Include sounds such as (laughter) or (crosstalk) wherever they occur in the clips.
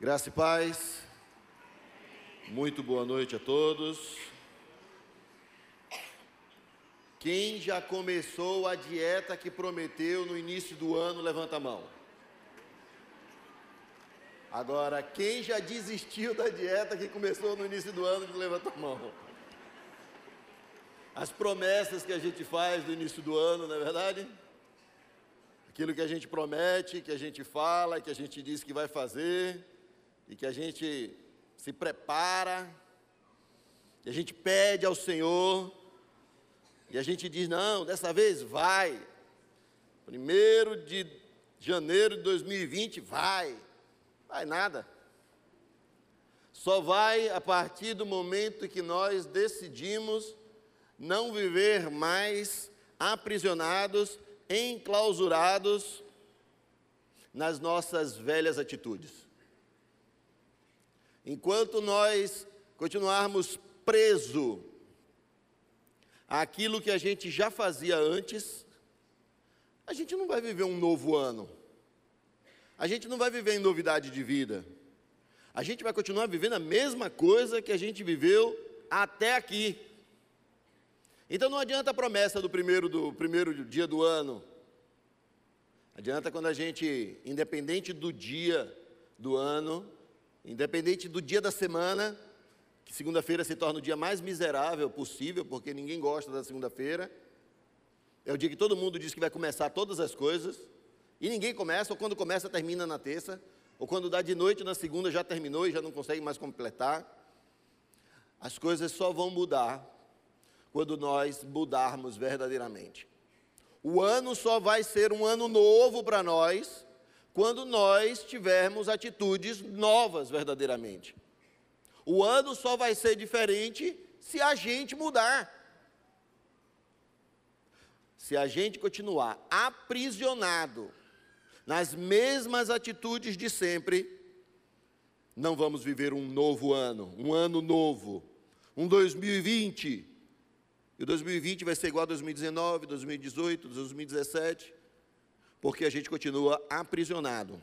Graça e paz. Muito boa noite a todos. Quem já começou a dieta que prometeu no início do ano, levanta a mão. Agora, quem já desistiu da dieta que começou no início do ano, levanta a mão. As promessas que a gente faz no início do ano, não é verdade? Aquilo que a gente promete, que a gente fala, que a gente diz que vai fazer, e que a gente se prepara, e a gente pede ao Senhor, e a gente diz: não, dessa vez vai. Primeiro de janeiro de 2020, vai. Vai nada. Só vai a partir do momento que nós decidimos não viver mais aprisionados, enclausurados nas nossas velhas atitudes. Enquanto nós continuarmos preso àquilo que a gente já fazia antes, a gente não vai viver um novo ano. A gente não vai viver em novidade de vida. A gente vai continuar vivendo a mesma coisa que a gente viveu até aqui. Então não adianta a promessa do primeiro, do primeiro dia do ano. Adianta quando a gente, independente do dia do ano, Independente do dia da semana, que segunda-feira se torna o dia mais miserável possível, porque ninguém gosta da segunda-feira. É o dia que todo mundo diz que vai começar todas as coisas, e ninguém começa, ou quando começa, termina na terça, ou quando dá de noite na segunda já terminou e já não consegue mais completar. As coisas só vão mudar quando nós mudarmos verdadeiramente. O ano só vai ser um ano novo para nós quando nós tivermos atitudes novas verdadeiramente. O ano só vai ser diferente se a gente mudar. Se a gente continuar aprisionado nas mesmas atitudes de sempre, não vamos viver um novo ano, um ano novo, um 2020. E o 2020 vai ser igual a 2019, 2018, 2017 porque a gente continua aprisionado.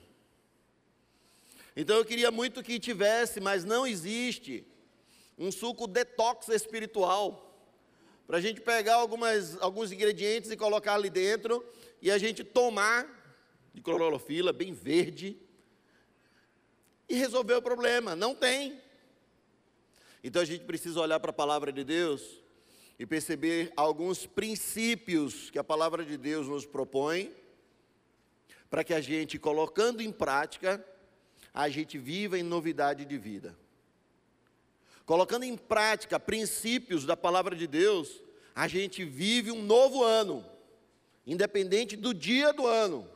Então eu queria muito que tivesse, mas não existe, um suco detox espiritual, para a gente pegar algumas, alguns ingredientes e colocar ali dentro, e a gente tomar de clorofila, bem verde, e resolver o problema. Não tem. Então a gente precisa olhar para a palavra de Deus e perceber alguns princípios que a palavra de Deus nos propõe para que a gente, colocando em prática, a gente viva em novidade de vida. Colocando em prática princípios da palavra de Deus, a gente vive um novo ano, independente do dia do ano.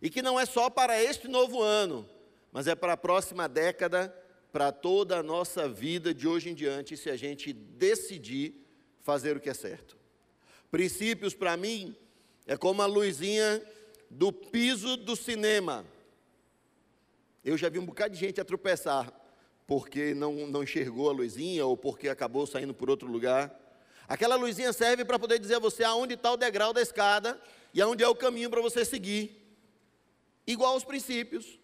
E que não é só para este novo ano, mas é para a próxima década, para toda a nossa vida de hoje em diante, se a gente decidir fazer o que é certo. Princípios para mim é como a luzinha do piso do cinema. Eu já vi um bocado de gente a tropeçar porque não, não enxergou a luzinha ou porque acabou saindo por outro lugar. Aquela luzinha serve para poder dizer a você aonde está o degrau da escada e aonde é o caminho para você seguir. Igual aos princípios.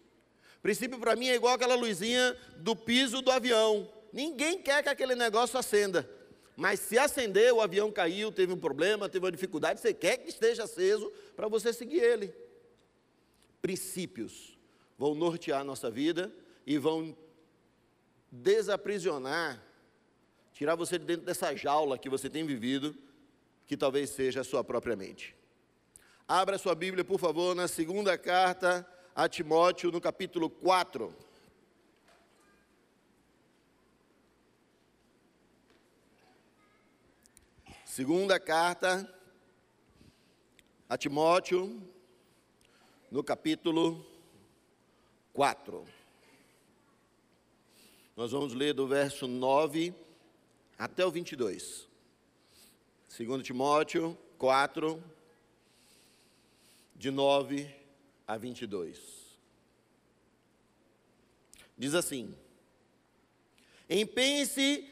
Princípio para mim é igual aquela luzinha do piso do avião. Ninguém quer que aquele negócio acenda. Mas se acender, o avião caiu, teve um problema, teve uma dificuldade, você quer que esteja aceso para você seguir ele. Princípios vão nortear a nossa vida e vão desaprisionar, tirar você de dentro dessa jaula que você tem vivido, que talvez seja a sua própria mente. Abra sua Bíblia, por favor, na segunda carta a Timóteo, no capítulo 4. Segunda carta a Timóteo, no capítulo 4. Nós vamos ler do verso 9 até o 22. Segundo Timóteo 4, de 9 a 22. Diz assim: Empenhe-se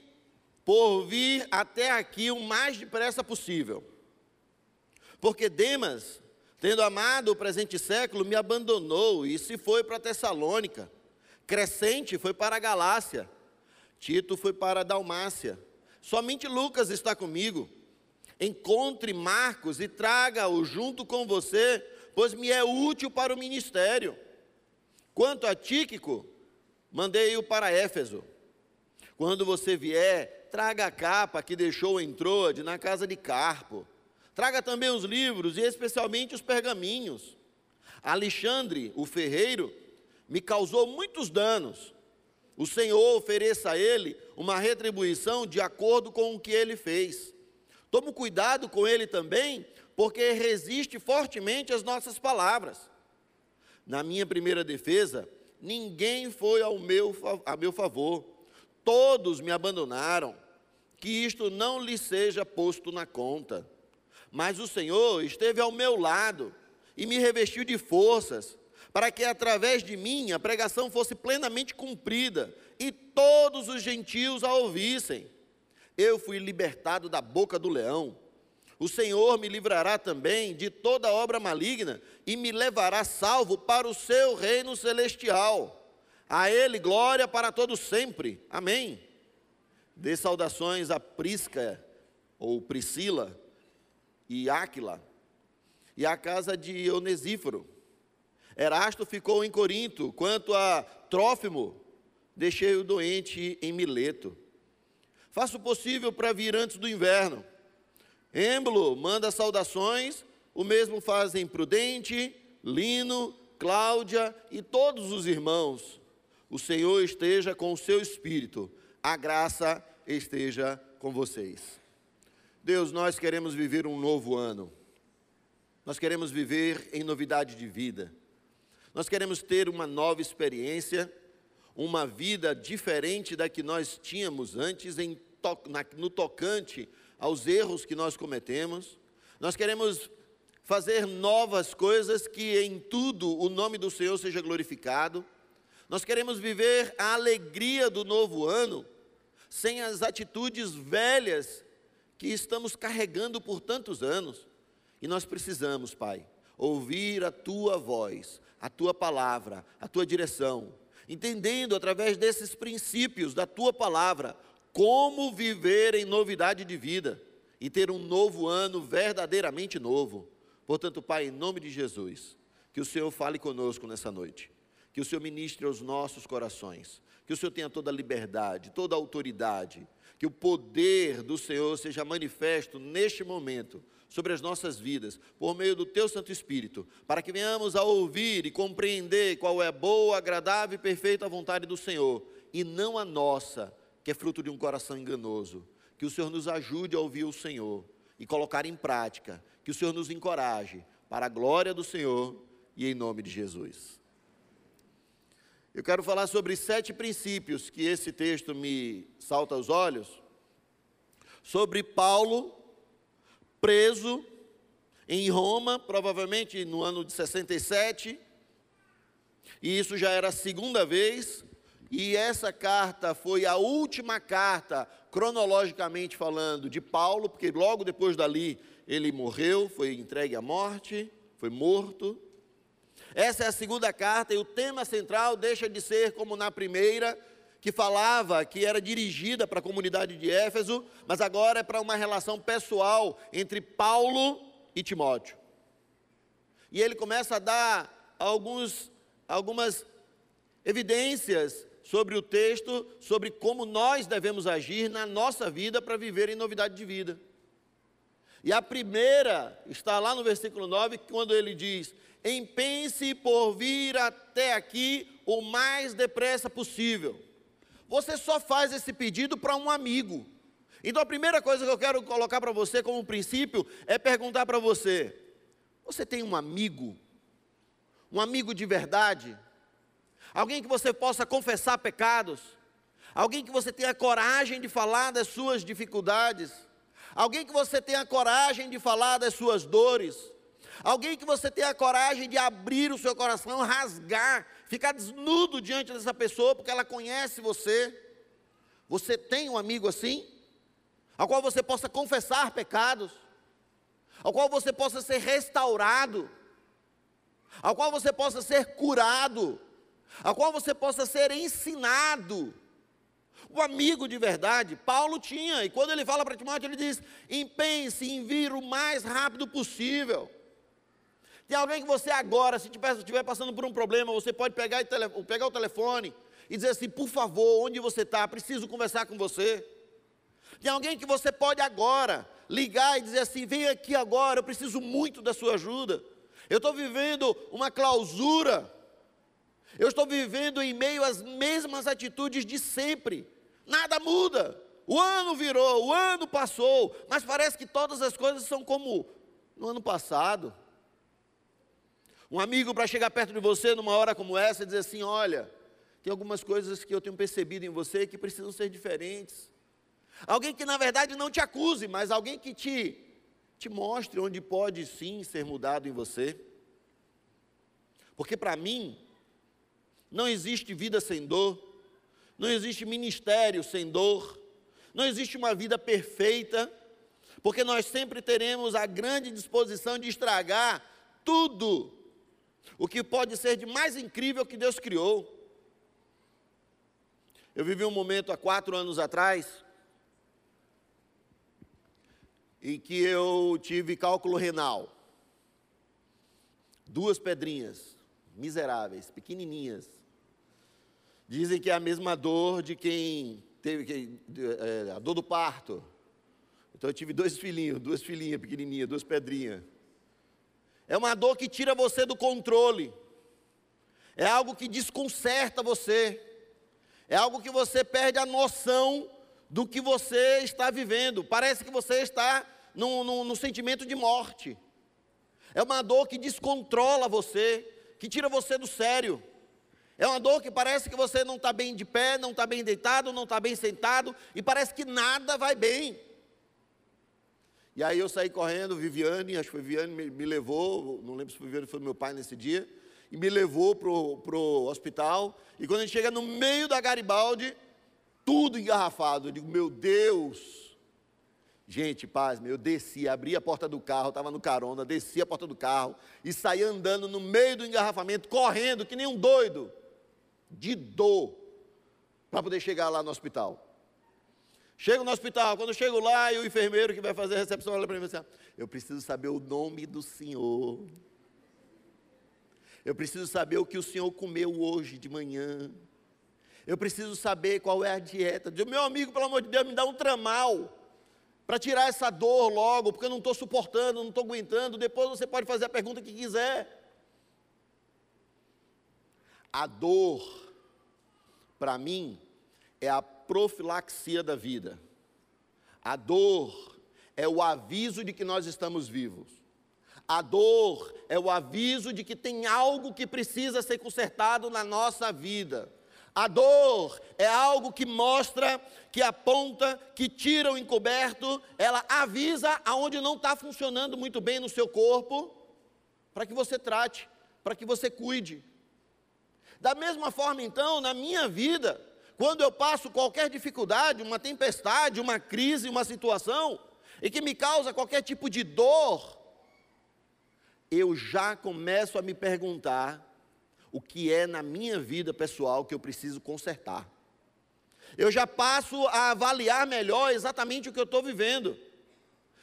por vir até aqui o mais depressa possível. Porque Demas, tendo amado o presente século, me abandonou e se foi para Tessalônica. Crescente foi para a Galácia. Tito foi para a Dalmácia. Somente Lucas está comigo. Encontre Marcos e traga-o junto com você, pois me é útil para o ministério. Quanto a Tíquico, mandei-o para Éfeso. Quando você vier, traga a capa que deixou em Troade na casa de Carpo. Traga também os livros e especialmente os pergaminhos. Alexandre, o ferreiro, me causou muitos danos. O Senhor ofereça a ele uma retribuição de acordo com o que ele fez. Tome cuidado com ele também, porque resiste fortemente às nossas palavras. Na minha primeira defesa, ninguém foi ao meu, a meu favor, todos me abandonaram. Que isto não lhe seja posto na conta. Mas o Senhor esteve ao meu lado e me revestiu de forças, para que através de mim a pregação fosse plenamente cumprida e todos os gentios a ouvissem. Eu fui libertado da boca do leão o Senhor me livrará também de toda obra maligna e me levará salvo para o seu reino celestial. A Ele glória para todos sempre. Amém. Dê saudações a Prisca, ou Priscila, e Áquila, e a casa de Onesíforo. Erasto ficou em Corinto, quanto a Trófimo, deixei o doente em Mileto. Faço o possível para vir antes do inverno Êmbolo manda saudações, o mesmo fazem Prudente, Lino, Cláudia e todos os irmãos. O Senhor esteja com o seu espírito, a graça esteja com vocês. Deus, nós queremos viver um novo ano. Nós queremos viver em novidade de vida. Nós queremos ter uma nova experiência, uma vida diferente da que nós tínhamos antes em, no tocante aos erros que nós cometemos. Nós queremos fazer novas coisas que em tudo o nome do Senhor seja glorificado. Nós queremos viver a alegria do novo ano sem as atitudes velhas que estamos carregando por tantos anos. E nós precisamos, Pai, ouvir a tua voz, a tua palavra, a tua direção, entendendo através desses princípios da tua palavra como viver em novidade de vida e ter um novo ano verdadeiramente novo. Portanto, Pai, em nome de Jesus, que o Senhor fale conosco nessa noite, que o Senhor ministre aos nossos corações, que o Senhor tenha toda a liberdade, toda a autoridade, que o poder do Senhor seja manifesto neste momento sobre as nossas vidas, por meio do Teu Santo Espírito, para que venhamos a ouvir e compreender qual é a boa, agradável e perfeita vontade do Senhor, e não a nossa, que é fruto de um coração enganoso. Que o Senhor nos ajude a ouvir o Senhor e colocar em prática. Que o Senhor nos encoraje para a glória do Senhor e em nome de Jesus. Eu quero falar sobre sete princípios que esse texto me salta aos olhos. Sobre Paulo, preso em Roma, provavelmente no ano de 67, e isso já era a segunda vez e essa carta foi a última carta, cronologicamente falando, de Paulo, porque logo depois dali ele morreu, foi entregue à morte, foi morto. Essa é a segunda carta e o tema central deixa de ser como na primeira, que falava que era dirigida para a comunidade de Éfeso, mas agora é para uma relação pessoal entre Paulo e Timóteo. E ele começa a dar alguns, algumas evidências sobre o texto, sobre como nós devemos agir na nossa vida para viver em novidade de vida. E a primeira está lá no versículo 9, quando ele diz: Empense por vir até aqui o mais depressa possível. Você só faz esse pedido para um amigo. Então a primeira coisa que eu quero colocar para você como princípio é perguntar para você: Você tem um amigo? Um amigo de verdade? alguém que você possa confessar pecados, alguém que você tenha coragem de falar das suas dificuldades, alguém que você tenha coragem de falar das suas dores, alguém que você tenha coragem de abrir o seu coração, rasgar, ficar desnudo diante dessa pessoa, porque ela conhece você. Você tem um amigo assim? Ao qual você possa confessar pecados, ao qual você possa ser restaurado, ao qual você possa ser curado, a qual você possa ser ensinado. O amigo de verdade, Paulo tinha, e quando ele fala para Timóteo, ele diz: empenhe-se em vir o mais rápido possível. Tem alguém que você agora, se estiver passando por um problema, você pode pegar, pegar o telefone e dizer assim: por favor, onde você está? Preciso conversar com você. Tem alguém que você pode agora ligar e dizer assim: vem aqui agora, eu preciso muito da sua ajuda. Eu estou vivendo uma clausura. Eu estou vivendo em meio às mesmas atitudes de sempre. Nada muda. O ano virou, o ano passou, mas parece que todas as coisas são como no ano passado. Um amigo para chegar perto de você numa hora como essa e dizer assim: olha, tem algumas coisas que eu tenho percebido em você que precisam ser diferentes. Alguém que na verdade não te acuse, mas alguém que te, te mostre onde pode sim ser mudado em você. Porque para mim, não existe vida sem dor, não existe ministério sem dor, não existe uma vida perfeita, porque nós sempre teremos a grande disposição de estragar tudo o que pode ser de mais incrível que Deus criou. Eu vivi um momento há quatro anos atrás, em que eu tive cálculo renal. Duas pedrinhas, miseráveis, pequenininhas. Dizem que é a mesma dor de quem teve que, é, a dor do parto. Então eu tive dois filhinhos, duas filhinhas pequenininhas, duas pedrinhas. É uma dor que tira você do controle. É algo que desconcerta você. É algo que você perde a noção do que você está vivendo. Parece que você está no, no, no sentimento de morte. É uma dor que descontrola você, que tira você do sério. É uma dor que parece que você não está bem de pé, não está bem deitado, não está bem sentado, e parece que nada vai bem. E aí eu saí correndo, Viviane, acho que foi Viviane, me, me levou, não lembro se foi Viviane foi meu pai nesse dia, e me levou para o hospital. E quando a gente chega no meio da Garibaldi, tudo engarrafado. Eu digo, meu Deus. Gente, paz, eu desci, abri a porta do carro, estava no carona, desci a porta do carro e saí andando no meio do engarrafamento, correndo, que nem um doido, de dor, para poder chegar lá no hospital. Chego no hospital, quando chego lá, e o enfermeiro que vai fazer a recepção olha para mim e assim, eu preciso saber o nome do senhor. Eu preciso saber o que o senhor comeu hoje de manhã. Eu preciso saber qual é a dieta. Diz, meu amigo, pelo amor de Deus, me dá um tramal para tirar essa dor logo, porque eu não estou suportando, não estou aguentando. Depois você pode fazer a pergunta que quiser. A dor, para mim, é a profilaxia da vida. A dor é o aviso de que nós estamos vivos. A dor é o aviso de que tem algo que precisa ser consertado na nossa vida. A dor é algo que mostra, que aponta, que tira o encoberto, ela avisa aonde não está funcionando muito bem no seu corpo, para que você trate, para que você cuide. Da mesma forma, então, na minha vida, quando eu passo qualquer dificuldade, uma tempestade, uma crise, uma situação, e que me causa qualquer tipo de dor, eu já começo a me perguntar o que é na minha vida pessoal que eu preciso consertar. Eu já passo a avaliar melhor exatamente o que eu estou vivendo,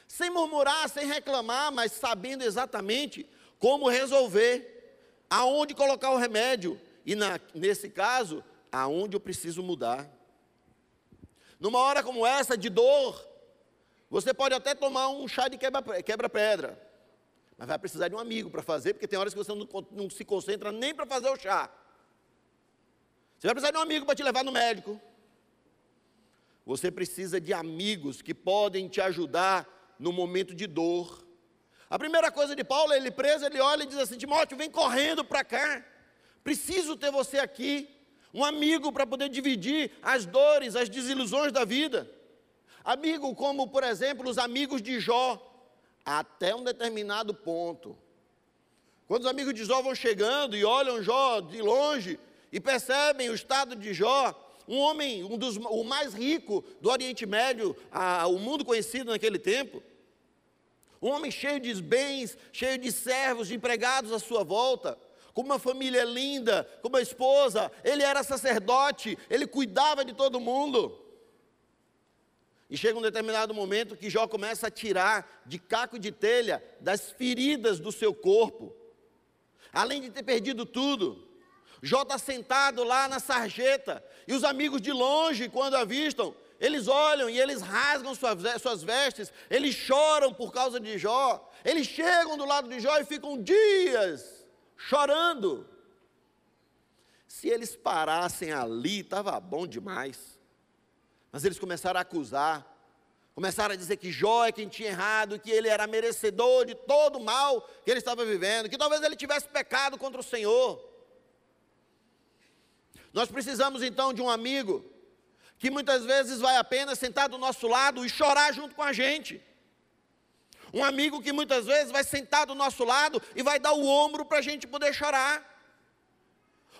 sem murmurar, sem reclamar, mas sabendo exatamente como resolver, aonde colocar o remédio e, na, nesse caso, aonde eu preciso mudar. Numa hora como essa de dor, você pode até tomar um chá de quebra-pedra. Mas vai precisar de um amigo para fazer, porque tem horas que você não, não se concentra nem para fazer o chá. Você vai precisar de um amigo para te levar no médico. Você precisa de amigos que podem te ajudar no momento de dor. A primeira coisa de Paulo, ele preso, ele olha e diz assim: Timóteo, vem correndo para cá. Preciso ter você aqui. Um amigo para poder dividir as dores, as desilusões da vida. Amigo como, por exemplo, os amigos de Jó até um determinado ponto. Quando os amigos de Jó vão chegando e olham Jó de longe e percebem o estado de Jó, um homem, um dos, o mais rico do Oriente Médio, a, o mundo conhecido naquele tempo, um homem cheio de bens, cheio de servos, de empregados à sua volta, com uma família linda, com uma esposa, ele era sacerdote, ele cuidava de todo mundo. E chega um determinado momento que Jó começa a tirar de caco de telha das feridas do seu corpo. Além de ter perdido tudo, Jó está sentado lá na sarjeta, e os amigos de longe, quando avistam, eles olham e eles rasgam suas vestes, eles choram por causa de Jó, eles chegam do lado de Jó e ficam dias chorando. Se eles parassem ali, estava bom demais. Mas eles começaram a acusar, começaram a dizer que Jó é quem tinha errado, que ele era merecedor de todo o mal que ele estava vivendo, que talvez ele tivesse pecado contra o Senhor. Nós precisamos então de um amigo que muitas vezes vai apenas sentar do nosso lado e chorar junto com a gente. Um amigo que muitas vezes vai sentar do nosso lado e vai dar o ombro para a gente poder chorar.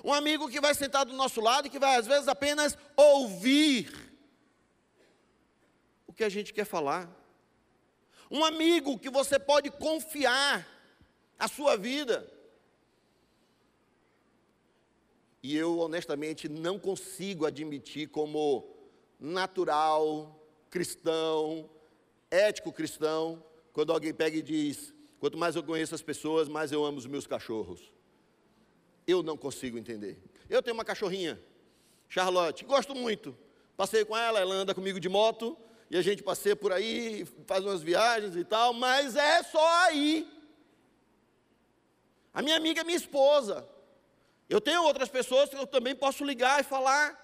Um amigo que vai sentar do nosso lado e que vai às vezes apenas ouvir que a gente quer falar. Um amigo que você pode confiar a sua vida. E eu honestamente não consigo admitir como natural, cristão, ético cristão, quando alguém pega e diz: quanto mais eu conheço as pessoas, mais eu amo os meus cachorros. Eu não consigo entender. Eu tenho uma cachorrinha, Charlotte, gosto muito. Passei com ela, ela anda comigo de moto, e a gente passeia por aí, faz umas viagens e tal, mas é só aí. A minha amiga é minha esposa. Eu tenho outras pessoas que eu também posso ligar e falar.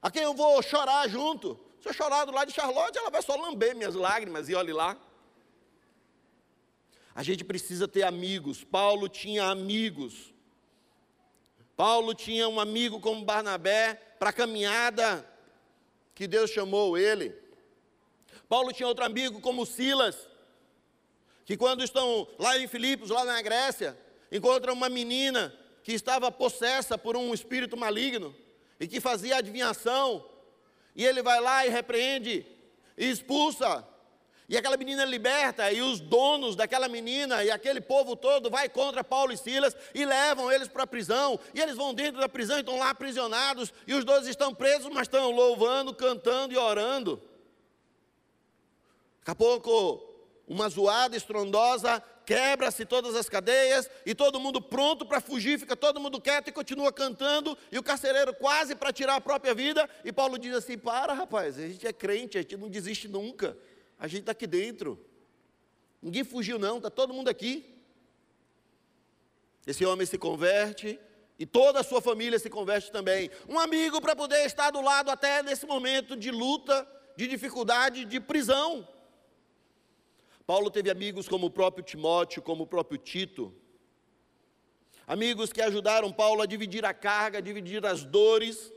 A quem eu vou chorar junto. Se eu chorar do lado de Charlotte, ela vai só lamber minhas lágrimas e olhe lá. A gente precisa ter amigos. Paulo tinha amigos. Paulo tinha um amigo como Barnabé para a caminhada que Deus chamou ele. Paulo tinha outro amigo como Silas, que quando estão lá em Filipos, lá na Grécia, encontram uma menina que estava possessa por um espírito maligno e que fazia adivinhação, e ele vai lá e repreende e expulsa e aquela menina é liberta, e os donos daquela menina e aquele povo todo vai contra Paulo e Silas e levam eles para a prisão. E eles vão dentro da prisão e estão lá aprisionados. E os dois estão presos, mas estão louvando, cantando e orando. Daqui a pouco, uma zoada estrondosa, quebra-se todas as cadeias e todo mundo pronto para fugir, fica todo mundo quieto e continua cantando. E o carcereiro quase para tirar a própria vida. E Paulo diz assim: Para, rapaz, a gente é crente, a gente não desiste nunca. A gente está aqui dentro. Ninguém fugiu, não, está todo mundo aqui. Esse homem se converte e toda a sua família se converte também. Um amigo para poder estar do lado até nesse momento de luta, de dificuldade, de prisão. Paulo teve amigos como o próprio Timóteo, como o próprio Tito. Amigos que ajudaram Paulo a dividir a carga, a dividir as dores,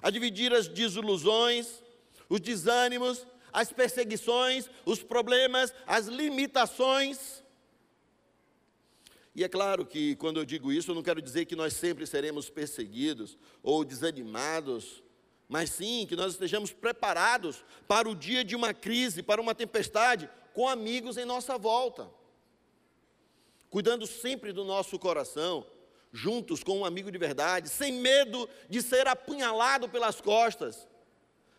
a dividir as desilusões, os desânimos, as perseguições, os problemas, as limitações. E é claro que quando eu digo isso, eu não quero dizer que nós sempre seremos perseguidos ou desanimados, mas sim que nós estejamos preparados para o dia de uma crise, para uma tempestade, com amigos em nossa volta. Cuidando sempre do nosso coração, juntos com um amigo de verdade, sem medo de ser apunhalado pelas costas,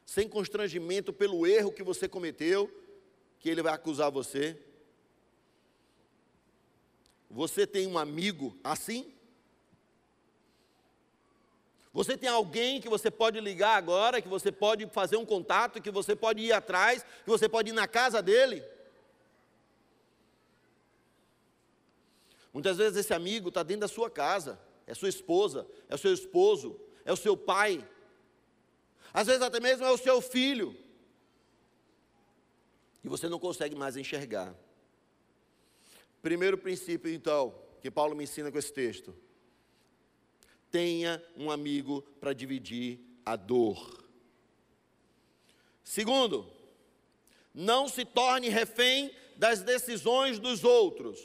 sem constrangimento pelo erro que você cometeu, que ele vai acusar você. Você tem um amigo assim? Você tem alguém que você pode ligar agora, que você pode fazer um contato, que você pode ir atrás, que você pode ir na casa dele? Muitas vezes esse amigo está dentro da sua casa, é sua esposa, é o seu esposo, é o seu pai, às vezes até mesmo é o seu filho. E você não consegue mais enxergar. Primeiro princípio, então, que Paulo me ensina com esse texto: tenha um amigo para dividir a dor. Segundo, não se torne refém das decisões dos outros.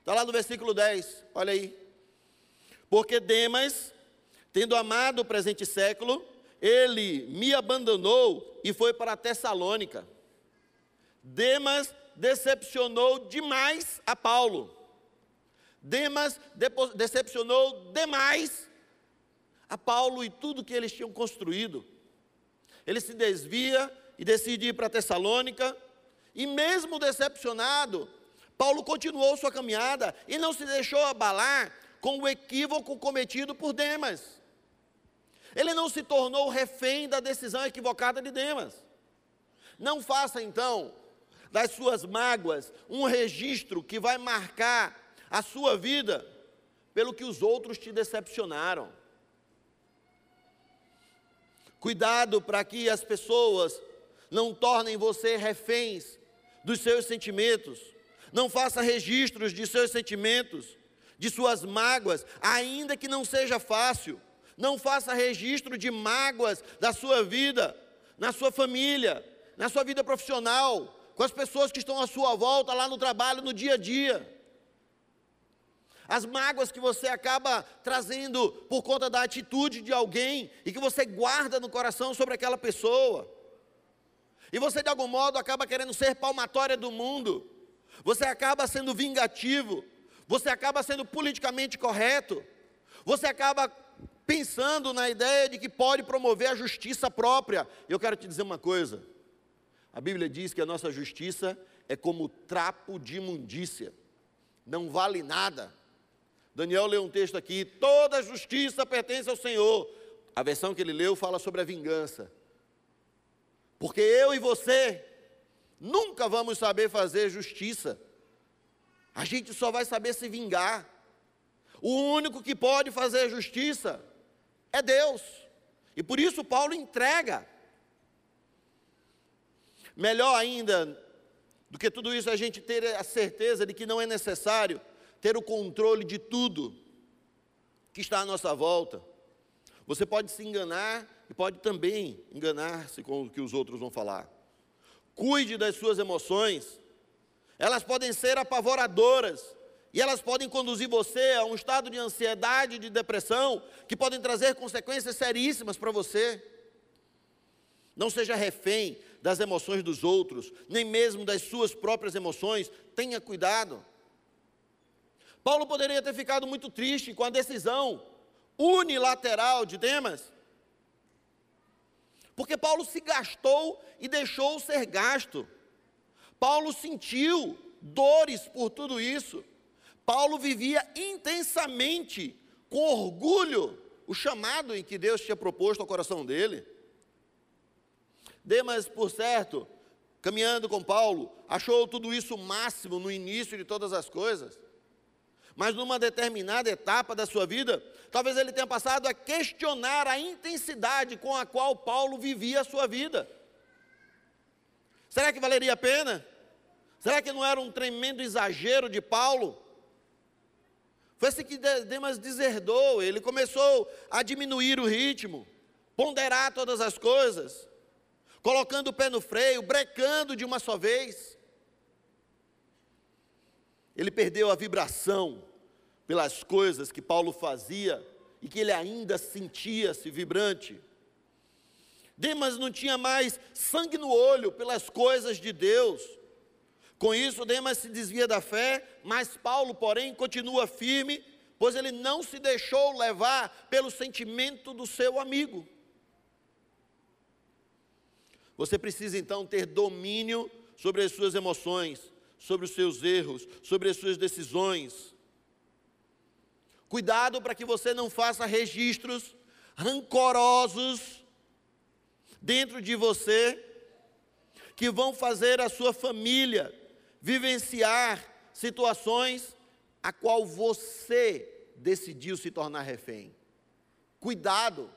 Está lá no versículo 10, olha aí. Porque Demas, tendo amado o presente século, ele me abandonou e foi para Tessalônica. Demas decepcionou demais a Paulo. Demas decepcionou demais a Paulo e tudo que eles tinham construído. Ele se desvia e decide ir para Tessalônica, e mesmo decepcionado, Paulo continuou sua caminhada e não se deixou abalar com o equívoco cometido por Demas. Ele não se tornou refém da decisão equivocada de Demas. Não faça então das suas mágoas um registro que vai marcar a sua vida pelo que os outros te decepcionaram. Cuidado para que as pessoas não tornem você reféns dos seus sentimentos. Não faça registros de seus sentimentos, de suas mágoas, ainda que não seja fácil. Não faça registro de mágoas da sua vida, na sua família, na sua vida profissional, com as pessoas que estão à sua volta lá no trabalho, no dia a dia as mágoas que você acaba trazendo por conta da atitude de alguém e que você guarda no coração sobre aquela pessoa. E você de algum modo acaba querendo ser palmatória do mundo. Você acaba sendo vingativo. Você acaba sendo politicamente correto. Você acaba pensando na ideia de que pode promover a justiça própria. Eu quero te dizer uma coisa. A Bíblia diz que a nossa justiça é como trapo de imundícia. Não vale nada Daniel leu um texto aqui: toda justiça pertence ao Senhor. A versão que ele leu fala sobre a vingança. Porque eu e você nunca vamos saber fazer justiça. A gente só vai saber se vingar. O único que pode fazer justiça é Deus. E por isso Paulo entrega. Melhor ainda do que tudo isso, a gente ter a certeza de que não é necessário ter o controle de tudo que está à nossa volta. Você pode se enganar e pode também enganar-se com o que os outros vão falar. Cuide das suas emoções. Elas podem ser apavoradoras e elas podem conduzir você a um estado de ansiedade, de depressão, que podem trazer consequências seríssimas para você. Não seja refém das emoções dos outros, nem mesmo das suas próprias emoções. Tenha cuidado. Paulo poderia ter ficado muito triste com a decisão unilateral de Demas, porque Paulo se gastou e deixou ser gasto. Paulo sentiu dores por tudo isso. Paulo vivia intensamente, com orgulho, o chamado em que Deus tinha proposto ao coração dele. Demas, por certo, caminhando com Paulo, achou tudo isso máximo no início de todas as coisas mas numa determinada etapa da sua vida, talvez ele tenha passado a questionar a intensidade com a qual Paulo vivia a sua vida. Será que valeria a pena? Será que não era um tremendo exagero de Paulo? Foi assim que Demas deserdou, ele começou a diminuir o ritmo, ponderar todas as coisas, colocando o pé no freio, brecando de uma só vez. Ele perdeu a vibração pelas coisas que Paulo fazia e que ele ainda sentia-se vibrante. Demas não tinha mais sangue no olho pelas coisas de Deus. Com isso, Demas se desvia da fé, mas Paulo, porém, continua firme, pois ele não se deixou levar pelo sentimento do seu amigo. Você precisa então ter domínio sobre as suas emoções, sobre os seus erros, sobre as suas decisões. Cuidado para que você não faça registros rancorosos dentro de você que vão fazer a sua família vivenciar situações a qual você decidiu se tornar refém. Cuidado,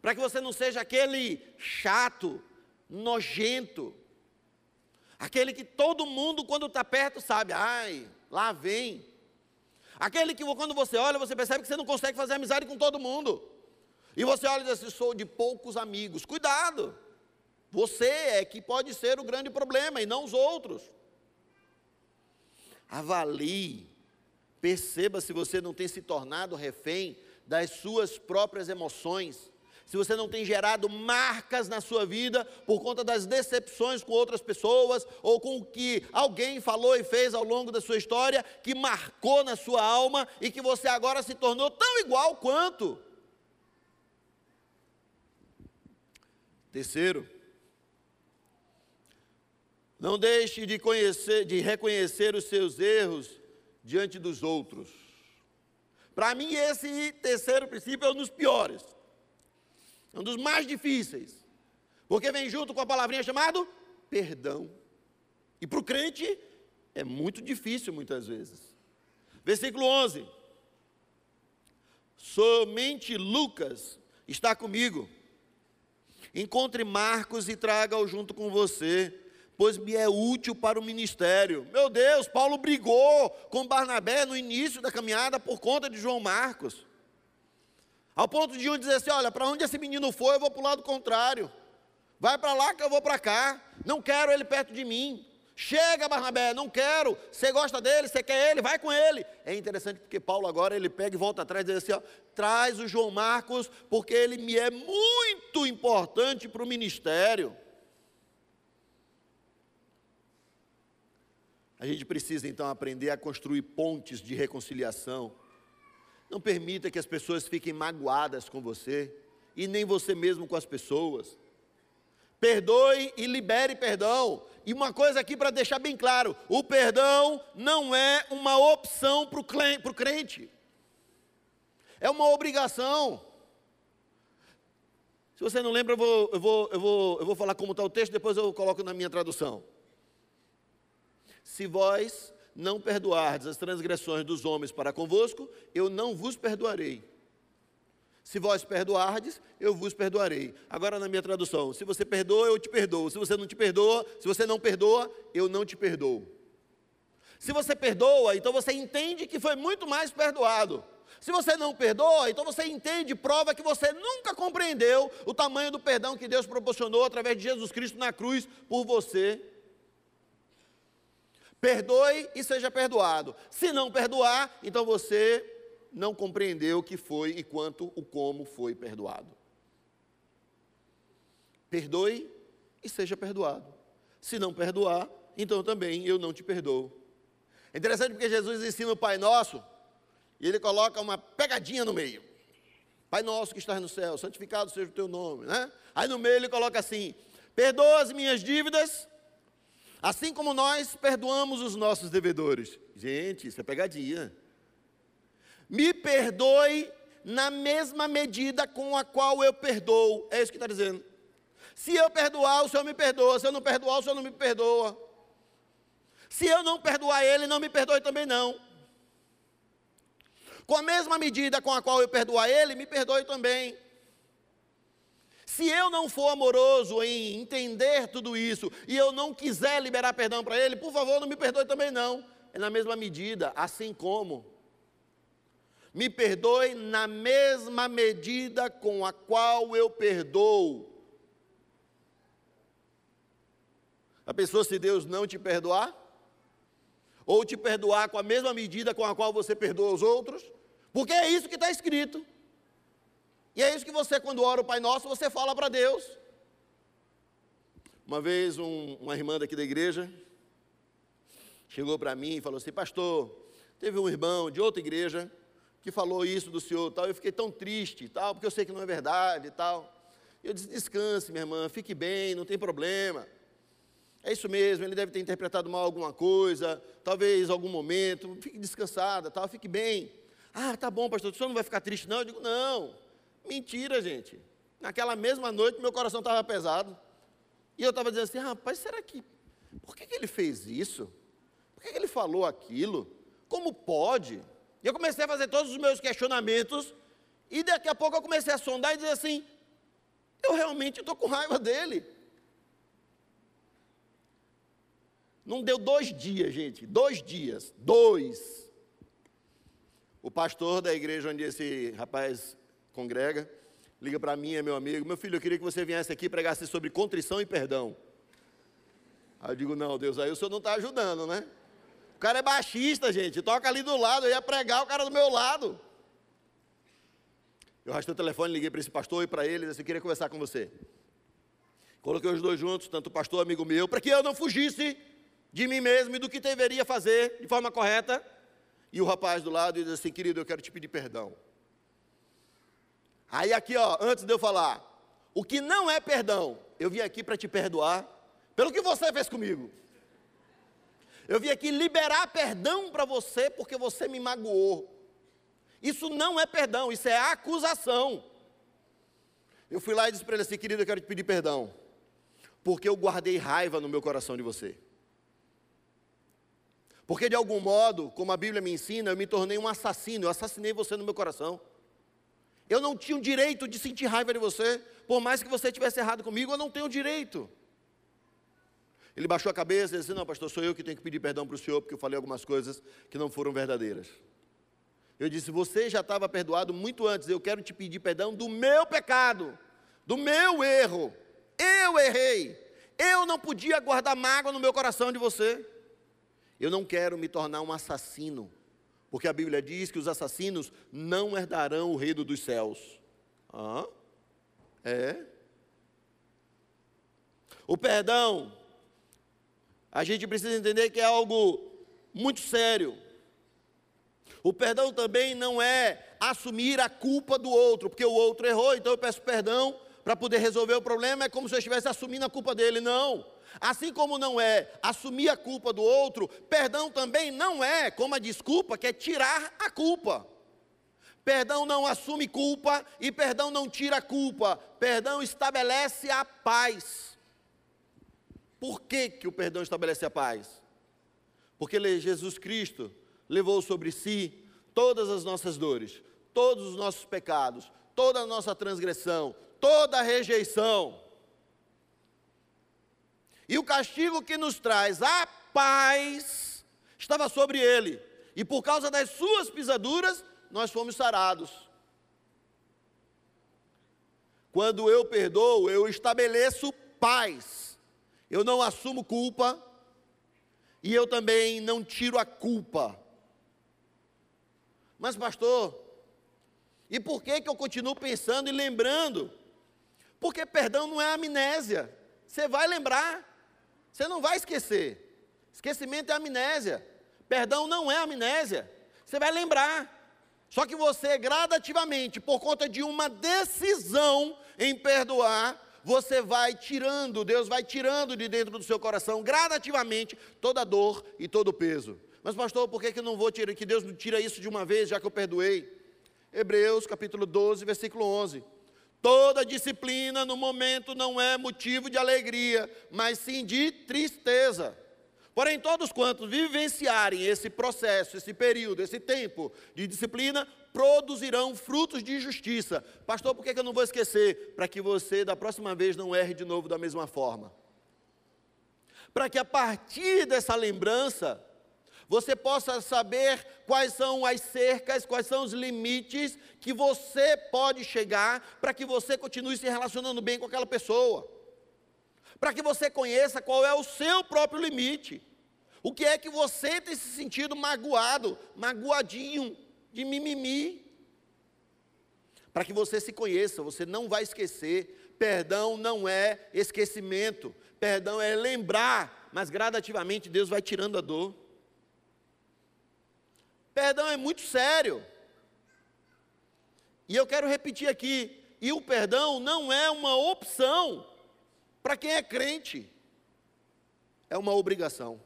para que você não seja aquele chato, nojento, Aquele que todo mundo, quando está perto, sabe, ai, lá vem. Aquele que quando você olha, você percebe que você não consegue fazer amizade com todo mundo. E você olha e diz assim, sou de poucos amigos. Cuidado! Você é que pode ser o grande problema e não os outros. Avalie, perceba se você não tem se tornado refém das suas próprias emoções, se você não tem gerado marcas na sua vida por conta das decepções com outras pessoas ou com o que alguém falou e fez ao longo da sua história que marcou na sua alma e que você agora se tornou tão igual quanto. Terceiro, não deixe de conhecer, de reconhecer os seus erros diante dos outros. Para mim, esse terceiro princípio é um dos piores, é um dos mais difíceis, porque vem junto com a palavrinha chamado perdão. E para o crente é muito difícil muitas vezes. Versículo 11: Somente Lucas está comigo. Encontre Marcos e traga-o junto com você pois me é útil para o ministério. Meu Deus, Paulo brigou com Barnabé no início da caminhada por conta de João Marcos. Ao ponto de um dizer assim: olha, para onde esse menino for, eu vou para o lado contrário. Vai para lá que eu vou para cá. Não quero ele perto de mim. Chega, Barnabé, não quero. Você gosta dele, você quer ele, vai com ele. É interessante porque Paulo agora ele pega e volta atrás e diz assim: ó, traz o João Marcos, porque ele me é muito importante para o ministério. A gente precisa então aprender a construir pontes de reconciliação. Não permita que as pessoas fiquem magoadas com você e nem você mesmo com as pessoas. Perdoe e libere perdão. E uma coisa aqui para deixar bem claro: o perdão não é uma opção para o crente, é uma obrigação. Se você não lembra, eu vou, eu vou, eu vou, eu vou falar como está o texto, depois eu coloco na minha tradução. Se vós não perdoardes as transgressões dos homens para convosco, eu não vos perdoarei. Se vós perdoardes, eu vos perdoarei. Agora na minha tradução, se você perdoa, eu te perdoo. Se você não te perdoa, se você não perdoa, eu não te perdoo. Se você perdoa, então você entende que foi muito mais perdoado. Se você não perdoa, então você entende, prova que você nunca compreendeu o tamanho do perdão que Deus proporcionou através de Jesus Cristo na cruz por você Perdoe e seja perdoado. Se não perdoar, então você não compreendeu o que foi e quanto o como foi perdoado. Perdoe e seja perdoado. Se não perdoar, então também eu não te perdoo. É interessante porque Jesus ensina o Pai Nosso e ele coloca uma pegadinha no meio. Pai nosso que estás no céu, santificado seja o teu nome, né? Aí no meio ele coloca assim: perdoa as minhas dívidas, Assim como nós perdoamos os nossos devedores. Gente, isso é pegadinha. Me perdoe na mesma medida com a qual eu perdoo. É isso que está dizendo. Se eu perdoar, o Senhor me perdoa. Se eu não perdoar, o Senhor não me perdoa. Se eu não perdoar ele, não me perdoe também não. Com a mesma medida com a qual eu perdoar ele, me perdoe também. Se eu não for amoroso em entender tudo isso e eu não quiser liberar perdão para ele, por favor, não me perdoe também não. É na mesma medida, assim como me perdoe na mesma medida com a qual eu perdoo. A pessoa, se Deus não te perdoar, ou te perdoar com a mesma medida com a qual você perdoa os outros, porque é isso que está escrito. E é isso que você, quando ora o Pai Nosso, você fala para Deus. Uma vez, um, uma irmã daqui da igreja chegou para mim e falou assim: Pastor, teve um irmão de outra igreja que falou isso do senhor tal. Eu fiquei tão triste tal, porque eu sei que não é verdade e tal. Eu disse: Descanse, minha irmã, fique bem, não tem problema. É isso mesmo, ele deve ter interpretado mal alguma coisa, talvez algum momento, fique descansada, tal, fique bem. Ah, tá bom, pastor, o senhor não vai ficar triste, não? Eu digo, não. Mentira, gente. Naquela mesma noite, meu coração estava pesado. E eu estava dizendo assim: rapaz, será que. Por que, que ele fez isso? Por que, que ele falou aquilo? Como pode? E eu comecei a fazer todos os meus questionamentos. E daqui a pouco eu comecei a sondar e dizer assim: eu realmente estou com raiva dele. Não deu dois dias, gente. Dois dias. Dois. O pastor da igreja onde esse rapaz congrega, liga para mim, é meu amigo, meu filho, eu queria que você viesse aqui e pregasse sobre contrição e perdão. Aí eu digo, não, Deus, aí o senhor não está ajudando, né? O cara é baixista, gente, toca ali do lado, eu ia pregar o cara do meu lado. Eu arrastei o telefone, liguei para esse pastor e para ele, disse, eu queria conversar com você. Coloquei os dois juntos, tanto o pastor amigo meu, para que eu não fugisse de mim mesmo e do que deveria fazer de forma correta. E o rapaz do lado disse assim, querido, eu quero te pedir perdão. Aí aqui, ó, antes de eu falar, o que não é perdão, eu vim aqui para te perdoar pelo que você fez comigo. Eu vim aqui liberar perdão para você porque você me magoou. Isso não é perdão, isso é acusação. Eu fui lá e disse para ele assim, querido, eu quero te pedir perdão, porque eu guardei raiva no meu coração de você. Porque de algum modo, como a Bíblia me ensina, eu me tornei um assassino, eu assassinei você no meu coração. Eu não tinha o direito de sentir raiva de você, por mais que você tivesse errado comigo, eu não tenho o direito. Ele baixou a cabeça e disse: Não, pastor, sou eu que tenho que pedir perdão para o senhor, porque eu falei algumas coisas que não foram verdadeiras. Eu disse: Você já estava perdoado muito antes, eu quero te pedir perdão do meu pecado, do meu erro. Eu errei. Eu não podia guardar mágoa no meu coração de você. Eu não quero me tornar um assassino, porque a Bíblia diz que os assassinos não herdarão o reino dos céus. É? O perdão a gente precisa entender que é algo muito sério. O perdão também não é assumir a culpa do outro, porque o outro errou, então eu peço perdão para poder resolver o problema, é como se eu estivesse assumindo a culpa dele. Não. Assim como não é assumir a culpa do outro, perdão também não é como a desculpa, que é tirar a culpa. Perdão não assume culpa e perdão não tira culpa. Perdão estabelece a paz. Por que, que o perdão estabelece a paz? Porque Jesus Cristo levou sobre si todas as nossas dores, todos os nossos pecados, toda a nossa transgressão, toda a rejeição. E o castigo que nos traz a paz estava sobre ele. E por causa das suas pisaduras, nós fomos sarados. Quando eu perdoo, eu estabeleço paz. Eu não assumo culpa e eu também não tiro a culpa. Mas, pastor, e por que, que eu continuo pensando e lembrando? Porque perdão não é amnésia. Você vai lembrar, você não vai esquecer. Esquecimento é amnésia. Perdão não é amnésia. Você vai lembrar. Só que você gradativamente, por conta de uma decisão em perdoar, você vai tirando, Deus vai tirando de dentro do seu coração gradativamente toda dor e todo peso. Mas pastor, por que, que eu não vou tirar, que Deus não tira isso de uma vez, já que eu perdoei? Hebreus capítulo 12, versículo 11. Toda disciplina no momento não é motivo de alegria, mas sim de tristeza. Porém, todos quantos vivenciarem esse processo, esse período, esse tempo de disciplina, produzirão frutos de justiça. Pastor, por que eu não vou esquecer? Para que você, da próxima vez, não erre de novo da mesma forma. Para que a partir dessa lembrança, você possa saber quais são as cercas, quais são os limites que você pode chegar para que você continue se relacionando bem com aquela pessoa para que você conheça qual é o seu próprio limite. O que é que você tem se sentido magoado, magoadinho, de mimimi? Para que você se conheça, você não vai esquecer. Perdão não é esquecimento, perdão é lembrar, mas gradativamente Deus vai tirando a dor. Perdão é muito sério. E eu quero repetir aqui: e o perdão não é uma opção, para quem é crente, é uma obrigação.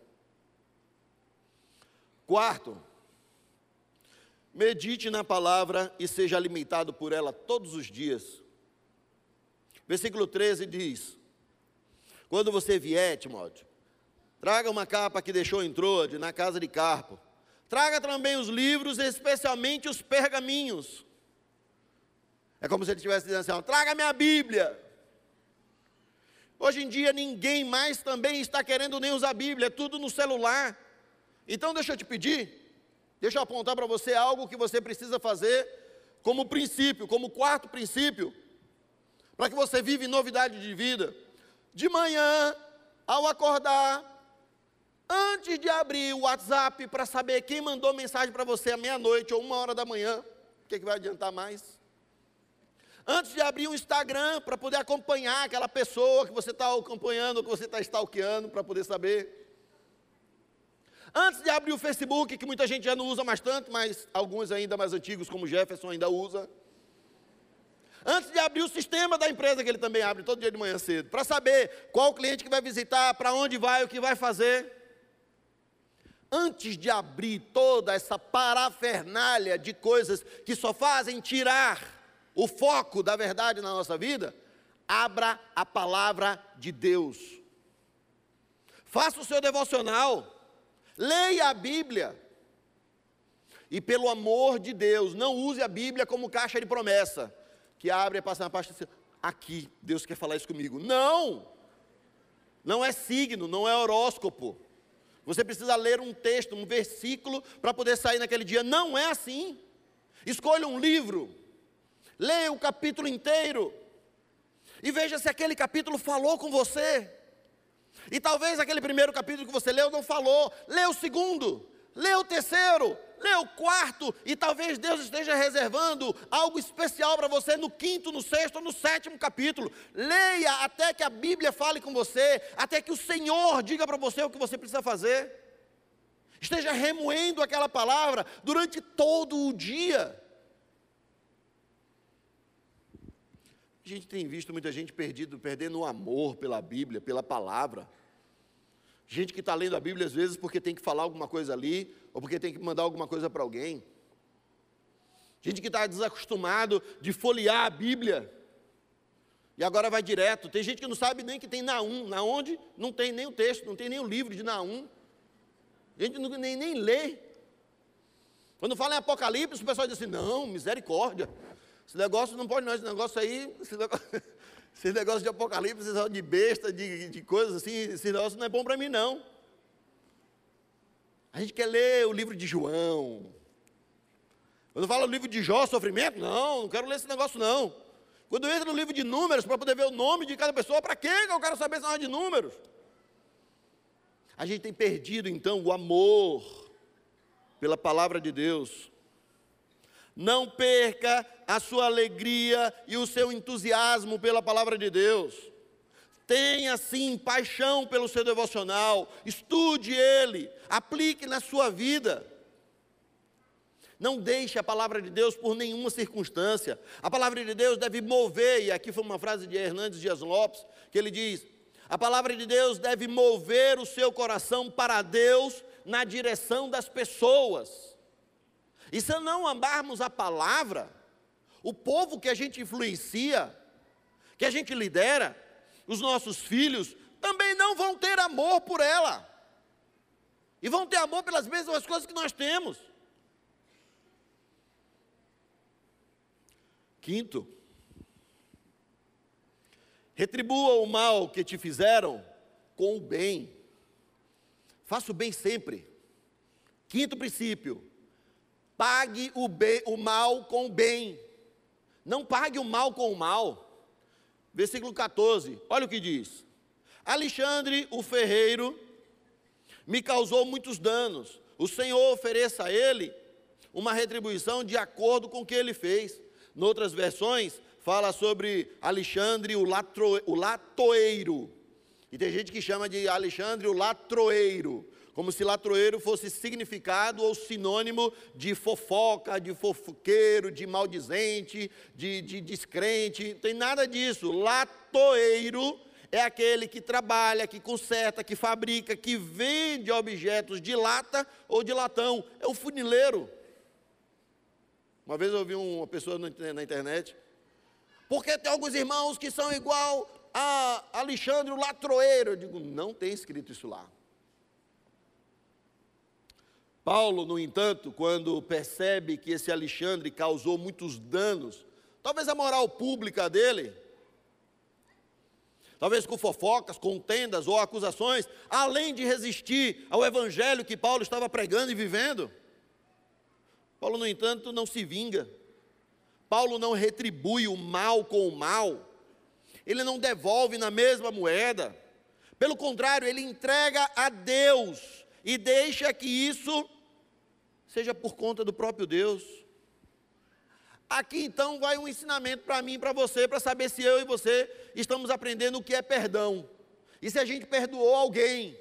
Quarto, medite na palavra e seja alimentado por ela todos os dias. Versículo 13 diz: Quando você vier, Timóteo, traga uma capa que deixou em Trode, na casa de Carpo. Traga também os livros, especialmente os pergaminhos. É como se ele estivesse dizendo assim: traga minha Bíblia. Hoje em dia ninguém mais também está querendo nem usar a Bíblia, é tudo no celular. Então deixa eu te pedir, deixa eu apontar para você algo que você precisa fazer como princípio, como quarto princípio, para que você viva em novidade de vida. De manhã, ao acordar, antes de abrir o WhatsApp para saber quem mandou mensagem para você à meia-noite ou uma hora da manhã, o que, que vai adiantar mais? Antes de abrir um Instagram para poder acompanhar aquela pessoa que você está acompanhando, que você está stalkeando, para poder saber. Antes de abrir o Facebook, que muita gente já não usa mais tanto, mas alguns ainda mais antigos, como Jefferson, ainda usa. Antes de abrir o sistema da empresa, que ele também abre todo dia de manhã cedo, para saber qual cliente que vai visitar, para onde vai, o que vai fazer. Antes de abrir toda essa parafernália de coisas que só fazem tirar o foco da verdade na nossa vida, abra a palavra de Deus. Faça o seu devocional. Leia a Bíblia. E pelo amor de Deus, não use a Bíblia como caixa de promessa, que abre e passa na pasta aqui, Deus quer falar isso comigo. Não! Não é signo, não é horóscopo. Você precisa ler um texto, um versículo para poder sair naquele dia. Não é assim. Escolha um livro, leia o capítulo inteiro e veja se aquele capítulo falou com você. E talvez aquele primeiro capítulo que você leu não falou. Lê o segundo, lê o terceiro, lê o quarto, e talvez Deus esteja reservando algo especial para você no quinto, no sexto ou no sétimo capítulo. Leia até que a Bíblia fale com você, até que o Senhor diga para você o que você precisa fazer. Esteja remoendo aquela palavra durante todo o dia. A gente tem visto muita gente perdido, perdendo o amor pela Bíblia, pela palavra. Gente que está lendo a Bíblia às vezes porque tem que falar alguma coisa ali, ou porque tem que mandar alguma coisa para alguém. Gente que está desacostumado de folhear a Bíblia. E agora vai direto. Tem gente que não sabe nem que tem Naum. Na onde? Não tem nem o texto, não tem nem o livro de Naum. Gente não, nem, nem lê. Quando fala em Apocalipse, o pessoal diz assim: não, misericórdia. Esse negócio não pode não, esse negócio aí, esse negócio, (laughs) esse negócio de apocalipse, esse negócio de besta, de, de coisas assim, esse negócio não é bom para mim não. A gente quer ler o livro de João. Quando fala o livro de Jó, sofrimento, não, não quero ler esse negócio não. Quando entra no livro de números para poder ver o nome de cada pessoa, para que eu quero saber esse de números? A gente tem perdido então o amor pela palavra de Deus. Não perca a sua alegria e o seu entusiasmo pela palavra de Deus. Tenha sim paixão pelo seu devocional, estude ele, aplique na sua vida. Não deixe a palavra de Deus por nenhuma circunstância. A palavra de Deus deve mover, e aqui foi uma frase de Hernandes Dias Lopes, que ele diz: a palavra de Deus deve mover o seu coração para Deus na direção das pessoas. E se não amarmos a palavra, o povo que a gente influencia, que a gente lidera, os nossos filhos, também não vão ter amor por ela. E vão ter amor pelas mesmas coisas que nós temos. Quinto, retribua o mal que te fizeram com o bem. Faça o bem sempre. Quinto princípio, Pague o, bem, o mal com o bem. Não pague o mal com o mal. Versículo 14, olha o que diz: Alexandre, o ferreiro, me causou muitos danos. O Senhor ofereça a ele uma retribuição de acordo com o que ele fez. Em outras versões, fala sobre Alexandre, o, latro, o latoeiro. E tem gente que chama de Alexandre, o latroeiro como se latroeiro fosse significado ou sinônimo de fofoca, de fofoqueiro, de maldizente, de, de descrente, não tem nada disso. Latoeiro é aquele que trabalha, que conserta, que fabrica, que vende objetos de lata ou de latão. É o funileiro. Uma vez eu ouvi uma pessoa na internet, porque tem alguns irmãos que são igual a Alexandre o Latroeiro. Eu digo, não tem escrito isso lá. Paulo, no entanto, quando percebe que esse Alexandre causou muitos danos, talvez a moral pública dele, talvez com fofocas, contendas ou acusações, além de resistir ao evangelho que Paulo estava pregando e vivendo, Paulo, no entanto, não se vinga. Paulo não retribui o mal com o mal. Ele não devolve na mesma moeda. Pelo contrário, ele entrega a Deus e deixa que isso seja por conta do próprio Deus. Aqui então vai um ensinamento para mim e para você, para saber se eu e você estamos aprendendo o que é perdão. E se a gente perdoou alguém.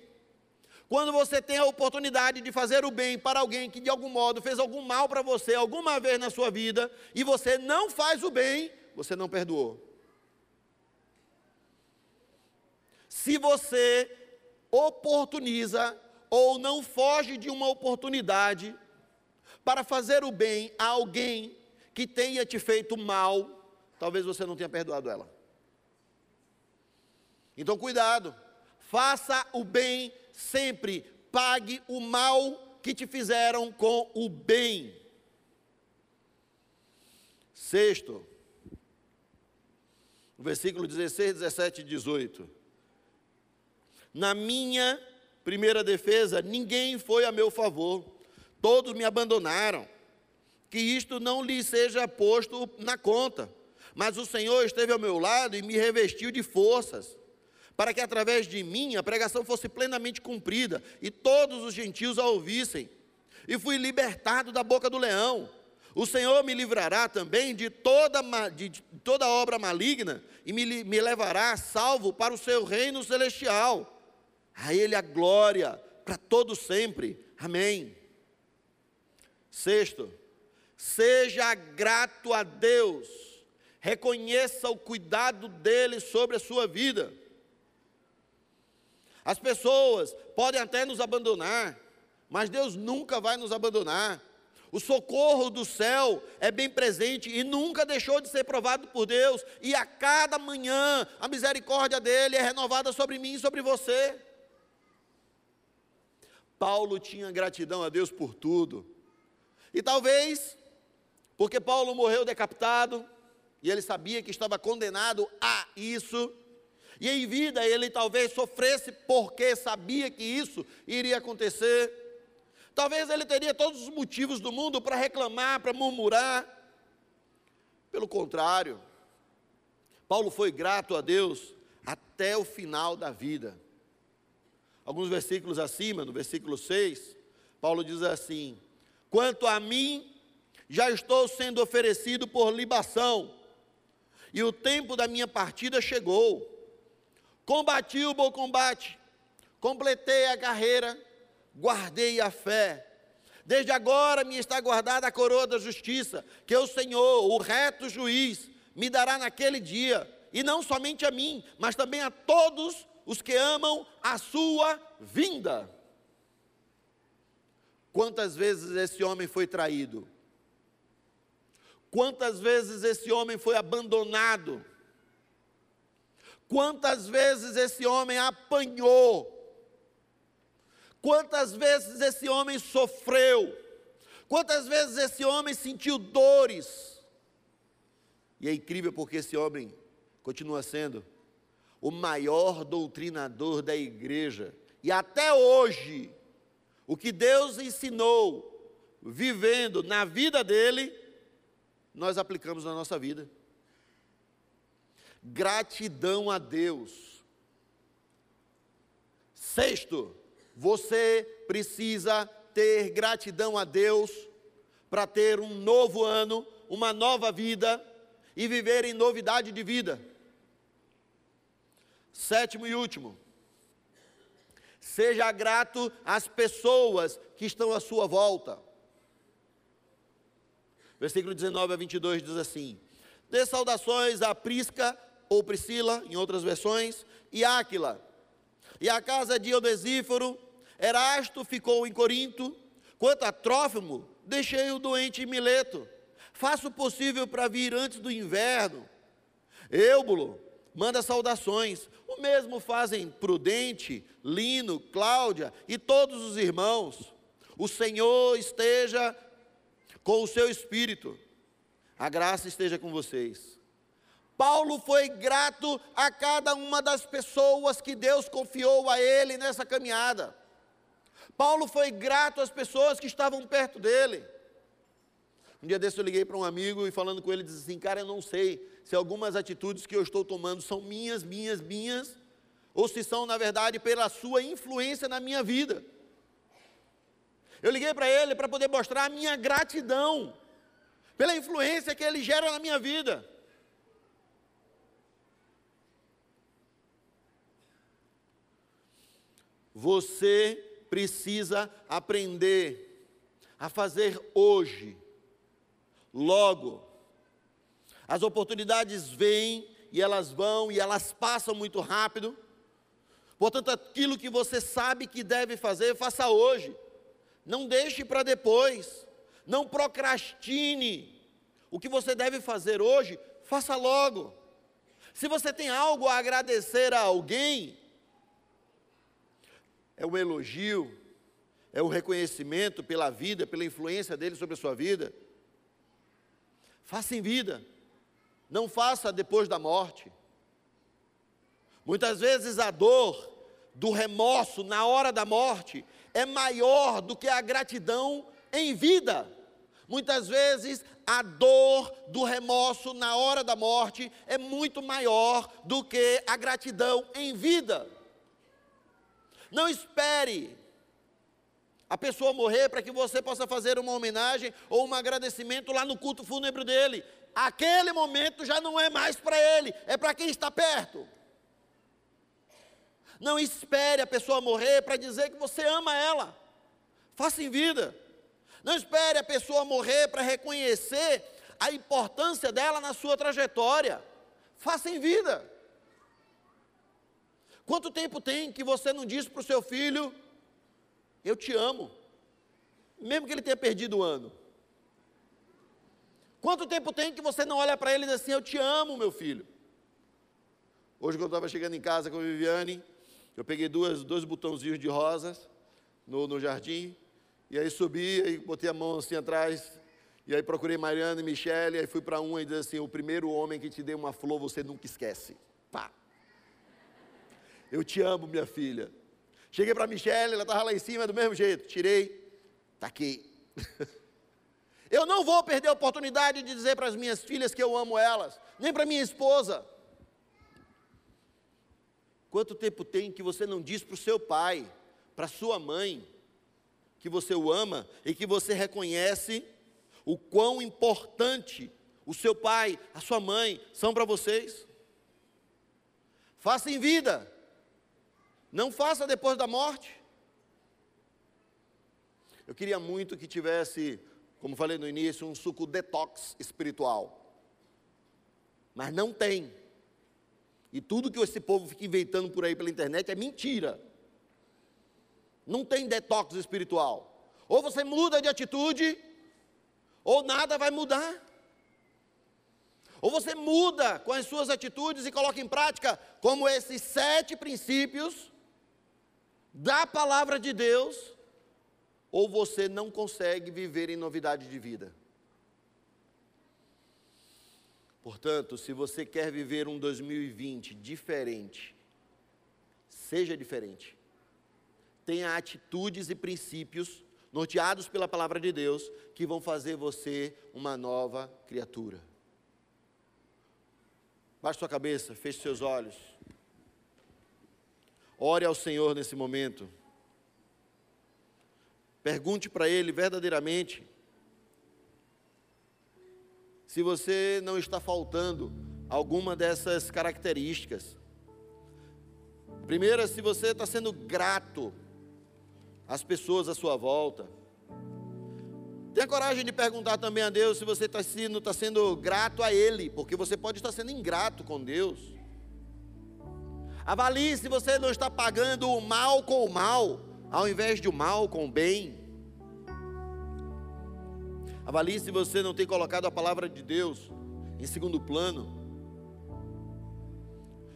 Quando você tem a oportunidade de fazer o bem para alguém que de algum modo fez algum mal para você alguma vez na sua vida e você não faz o bem, você não perdoou. Se você oportuniza ou não foge de uma oportunidade para fazer o bem a alguém que tenha te feito mal, talvez você não tenha perdoado ela. Então, cuidado, faça o bem sempre, pague o mal que te fizeram com o bem. Sexto, versículo 16, 17 e 18. Na minha primeira defesa, ninguém foi a meu favor, todos me abandonaram que isto não lhe seja posto na conta. Mas o Senhor esteve ao meu lado e me revestiu de forças, para que através de mim a pregação fosse plenamente cumprida e todos os gentios a ouvissem. E fui libertado da boca do leão. O Senhor me livrará também de toda, de toda obra maligna e me, me levará salvo para o seu reino celestial. A Ele a glória para todo sempre. Amém. Sexto, Seja grato a Deus, reconheça o cuidado dele sobre a sua vida. As pessoas podem até nos abandonar, mas Deus nunca vai nos abandonar. O socorro do céu é bem presente e nunca deixou de ser provado por Deus, e a cada manhã a misericórdia dele é renovada sobre mim e sobre você. Paulo tinha gratidão a Deus por tudo, e talvez porque Paulo morreu decapitado e ele sabia que estava condenado a isso. E em vida ele talvez sofresse porque sabia que isso iria acontecer. Talvez ele teria todos os motivos do mundo para reclamar, para murmurar. Pelo contrário, Paulo foi grato a Deus até o final da vida. Alguns versículos acima, no versículo 6, Paulo diz assim: Quanto a mim, já estou sendo oferecido por libação, e o tempo da minha partida chegou. Combati o bom combate, completei a carreira, guardei a fé. Desde agora me está guardada a coroa da justiça, que o Senhor, o reto juiz, me dará naquele dia, e não somente a mim, mas também a todos os que amam a sua vinda. Quantas vezes esse homem foi traído? Quantas vezes esse homem foi abandonado? Quantas vezes esse homem apanhou? Quantas vezes esse homem sofreu? Quantas vezes esse homem sentiu dores? E é incrível porque esse homem continua sendo o maior doutrinador da igreja. E até hoje, o que Deus ensinou, vivendo na vida dele, nós aplicamos na nossa vida. Gratidão a Deus. Sexto, você precisa ter gratidão a Deus para ter um novo ano, uma nova vida e viver em novidade de vida. Sétimo e último, seja grato às pessoas que estão à sua volta. Versículo 19 a 22 diz assim: Dê saudações a Prisca ou Priscila, em outras versões, e Áquila. E a casa de Odesíforo, Erasto ficou em Corinto. Quanto a Trófimo, deixei o doente em Mileto. Faço o possível para vir antes do inverno. Eubulo, manda saudações. O mesmo fazem Prudente, Lino, Cláudia e todos os irmãos. O Senhor esteja com o seu espírito. A graça esteja com vocês. Paulo foi grato a cada uma das pessoas que Deus confiou a ele nessa caminhada. Paulo foi grato às pessoas que estavam perto dele. Um dia desse eu liguei para um amigo e falando com ele, disse assim: Cara, eu não sei se algumas atitudes que eu estou tomando são minhas, minhas, minhas, ou se são, na verdade, pela sua influência na minha vida. Eu liguei para ele para poder mostrar a minha gratidão pela influência que ele gera na minha vida. Você precisa aprender a fazer hoje, logo. As oportunidades vêm e elas vão e elas passam muito rápido. Portanto, aquilo que você sabe que deve fazer, faça hoje. Não deixe para depois. Não procrastine. O que você deve fazer hoje, faça logo. Se você tem algo a agradecer a alguém, é o elogio, é o reconhecimento pela vida, pela influência dele sobre a sua vida. Faça em vida, não faça depois da morte. Muitas vezes a dor do remorso na hora da morte é maior do que a gratidão em vida. Muitas vezes a dor do remorso na hora da morte é muito maior do que a gratidão em vida. Não espere a pessoa morrer para que você possa fazer uma homenagem ou um agradecimento lá no culto fúnebre dele. Aquele momento já não é mais para ele, é para quem está perto. Não espere a pessoa morrer para dizer que você ama ela. Faça em vida. Não espere a pessoa morrer para reconhecer a importância dela na sua trajetória. Faça em vida. Quanto tempo tem que você não disse para o seu filho: Eu te amo, mesmo que ele tenha perdido o ano? Quanto tempo tem que você não olha para ele e diz assim: Eu te amo, meu filho? Hoje, quando eu estava chegando em casa com a Viviane, eu peguei duas, dois botãozinhos de rosas no, no jardim, e aí subi, aí botei a mão assim atrás, e aí procurei Mariana e Michele, e aí fui para um e disse assim: O primeiro homem que te deu uma flor, você nunca esquece. Pá. Eu te amo, minha filha. Cheguei para a Michelle, ela estava lá em cima do mesmo jeito. Tirei, taquei. (laughs) Eu não vou perder a oportunidade de dizer para as minhas filhas que eu amo elas, nem para minha esposa. Quanto tempo tem que você não diz para o seu pai, para sua mãe, que você o ama e que você reconhece o quão importante o seu pai, a sua mãe são para vocês? Faça em vida, não faça depois da morte. Eu queria muito que tivesse, como falei no início, um suco detox espiritual. Mas não tem. E tudo que esse povo fica inventando por aí pela internet é mentira. Não tem detox espiritual. Ou você muda de atitude, ou nada vai mudar. Ou você muda com as suas atitudes e coloca em prática como esses sete princípios da palavra de Deus, ou você não consegue viver em novidade de vida. Portanto, se você quer viver um 2020 diferente, seja diferente. Tenha atitudes e princípios norteados pela palavra de Deus que vão fazer você uma nova criatura. Baixe sua cabeça, feche seus olhos. Ore ao Senhor nesse momento. Pergunte para Ele verdadeiramente se você não está faltando alguma dessas características. Primeira, se você está sendo grato às pessoas à sua volta. Tenha coragem de perguntar também a Deus se você está sendo, está sendo grato a Ele, porque você pode estar sendo ingrato com Deus. Avalie se você não está pagando o mal com o mal, ao invés de o mal com o bem. Avalie se você não tem colocado a palavra de Deus em segundo plano.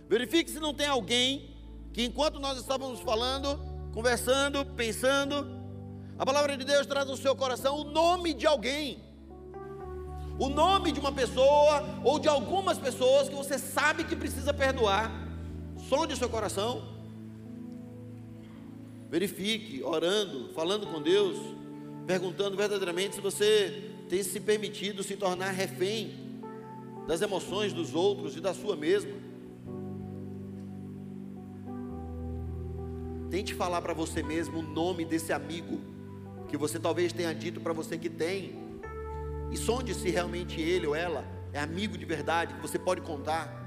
Verifique se não tem alguém que, enquanto nós estávamos falando, conversando, pensando, a palavra de Deus traz no seu coração o nome de alguém, o nome de uma pessoa ou de algumas pessoas que você sabe que precisa perdoar. Sonde o seu coração. Verifique, orando, falando com Deus perguntando verdadeiramente se você tem se permitido se tornar refém das emoções dos outros e da sua mesma. Tente falar para você mesmo o nome desse amigo que você talvez tenha dito para você que tem E sonde se realmente ele ou ela é amigo de verdade, que você pode contar.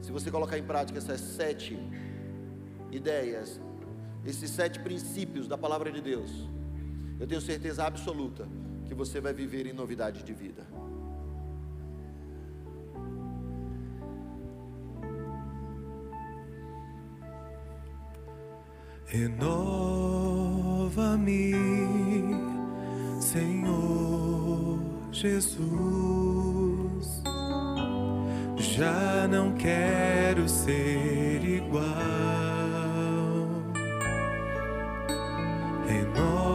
Se você colocar em prática essas sete ideias, esses sete princípios da palavra de Deus, eu tenho certeza absoluta que você vai viver em novidade de vida. Renova-me, Senhor Jesus. Já não quero ser igual. Renova-me,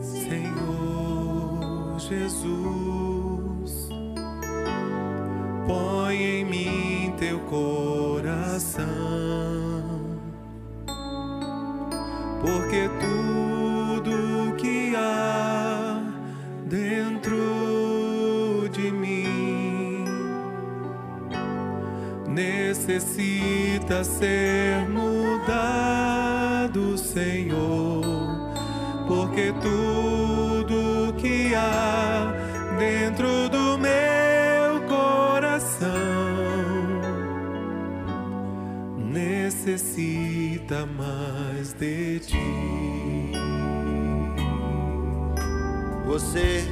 Senhor Jesus. Põe em mim teu coração, necessita ser mudado, Senhor, porque tudo que há dentro do meu coração necessita mais de ti. Você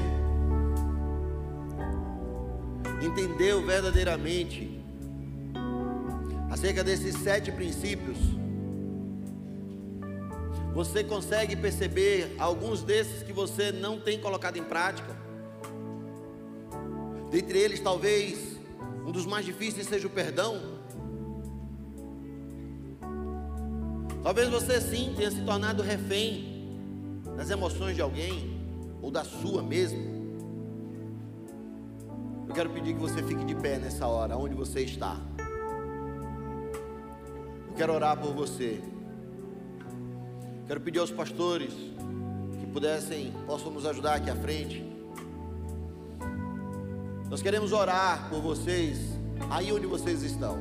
entendeu verdadeiramente acerca desses sete princípios? Você consegue perceber alguns desses que você não tem colocado em prática? Dentre eles, talvez um dos mais difíceis seja o perdão. Talvez você sim tenha se tornado refém das emoções de alguém ou da sua mesmo. Eu quero pedir que você fique de pé nessa hora, onde você está. Quero orar por você. Quero pedir aos pastores que pudessem, possam nos ajudar aqui à frente. Nós queremos orar por vocês, aí onde vocês estão.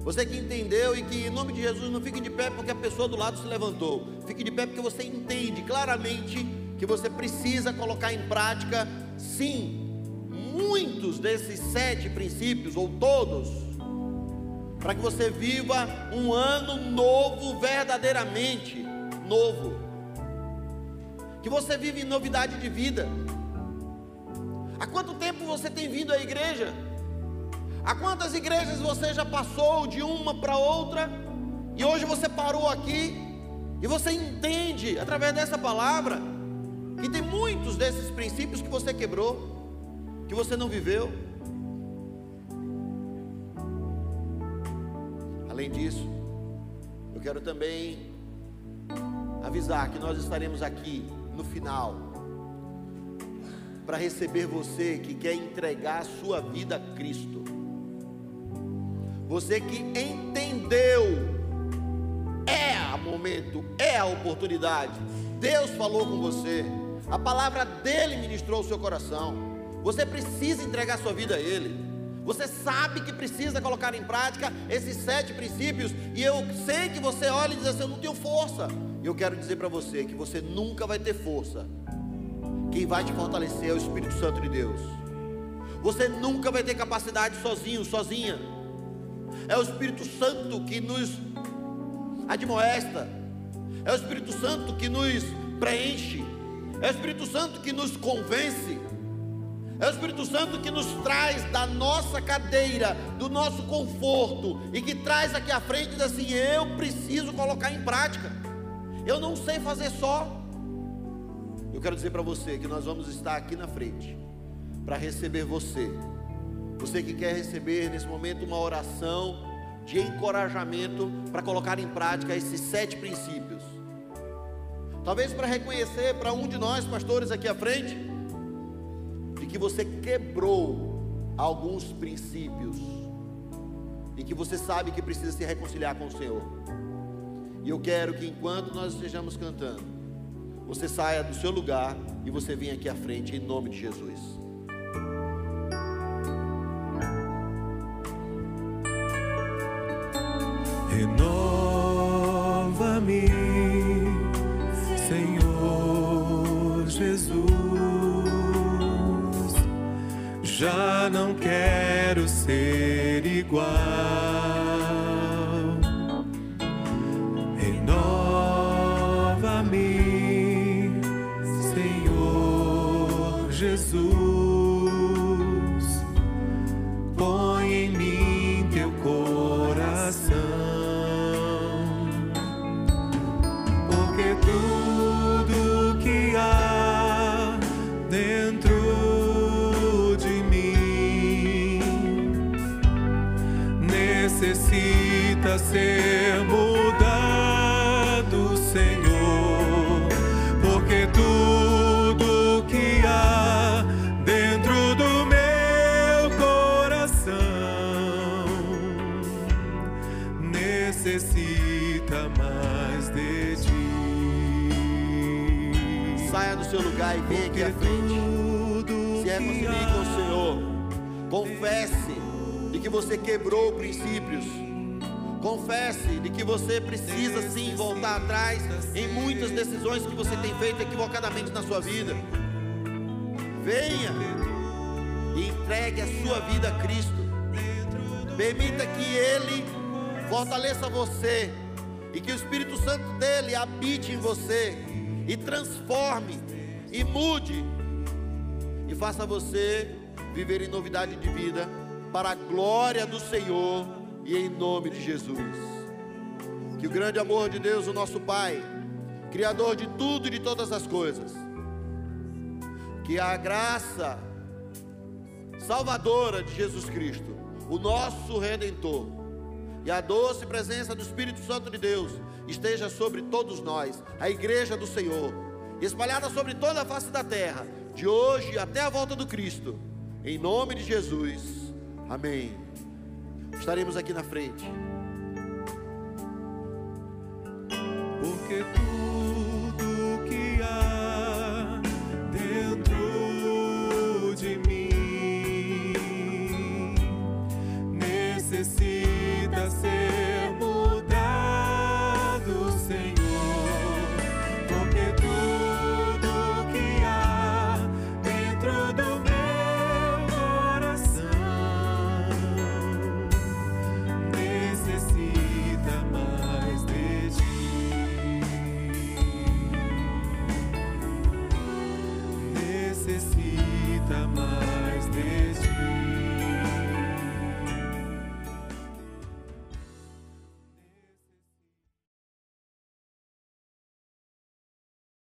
Você que entendeu e que em nome de Jesus não fique de pé porque a pessoa do lado se levantou. Fique de pé porque você entende claramente que você precisa colocar em prática, sim, muitos desses sete princípios, ou todos, para que você viva um ano novo, verdadeiramente novo. Que você vive em novidade de vida. Há quanto tempo você tem vindo à igreja? Há quantas igrejas você já passou de uma para outra e hoje você parou aqui e você entende através dessa palavra que tem muitos desses princípios que você quebrou, que você não viveu. Além disso, eu quero também avisar que nós estaremos aqui no final para receber você que quer entregar a sua vida a Cristo. Você que entendeu, é o momento, é a oportunidade. Deus falou com você, a palavra dele ministrou o seu coração. Você precisa entregar sua vida a Ele. Você sabe que precisa colocar em prática esses sete princípios, e eu sei que você olha e diz assim: Eu não tenho força. Eu quero dizer para você que você nunca vai ter força. Quem vai te fortalecer é o Espírito Santo de Deus. Você nunca vai ter capacidade sozinho, sozinha. É o Espírito Santo que nos admoesta. É o Espírito Santo que nos preenche. É o Espírito Santo que nos convence. É o Espírito Santo que nos traz da nossa cadeira, do nosso conforto e que traz aqui à frente e diz assim: eu preciso colocar em prática. Eu não sei fazer só. Eu quero dizer para você que nós vamos estar aqui na frente para receber você. Você que quer receber nesse momento uma oração de encorajamento para colocar em prática esses sete princípios. Talvez para reconhecer para um de nós, pastores, aqui à frente, que você quebrou alguns princípios e que você sabe que precisa se reconciliar com o Senhor. E eu quero que enquanto nós estejamos cantando, você saia do seu lugar e você venha aqui à frente em nome de Jesus. Já não quero ser igual. Venha aqui à frente. Se é conseguir com o Senhor, confesse de que você quebrou princípios. Confesse de que você precisa sim voltar atrás em muitas decisões que você tem feito equivocadamente na sua vida. Venha e entregue a sua vida a Cristo. Permita que Ele fortaleça você e que o Espírito Santo dele habite em você e transforme e mude e faça você viver em novidade de vida para a glória do Senhor e em nome de Jesus. Que o grande amor de Deus, o nosso Pai, Criador de tudo e de todas as coisas, que a graça salvadora de Jesus Cristo, o nosso redentor, e a doce presença do Espírito Santo de Deus esteja sobre todos nós, a igreja do Senhor, espalhada sobre toda a face da terra, de hoje até a volta do Cristo, em nome de Jesus. Amém. Estaremos aqui na frente.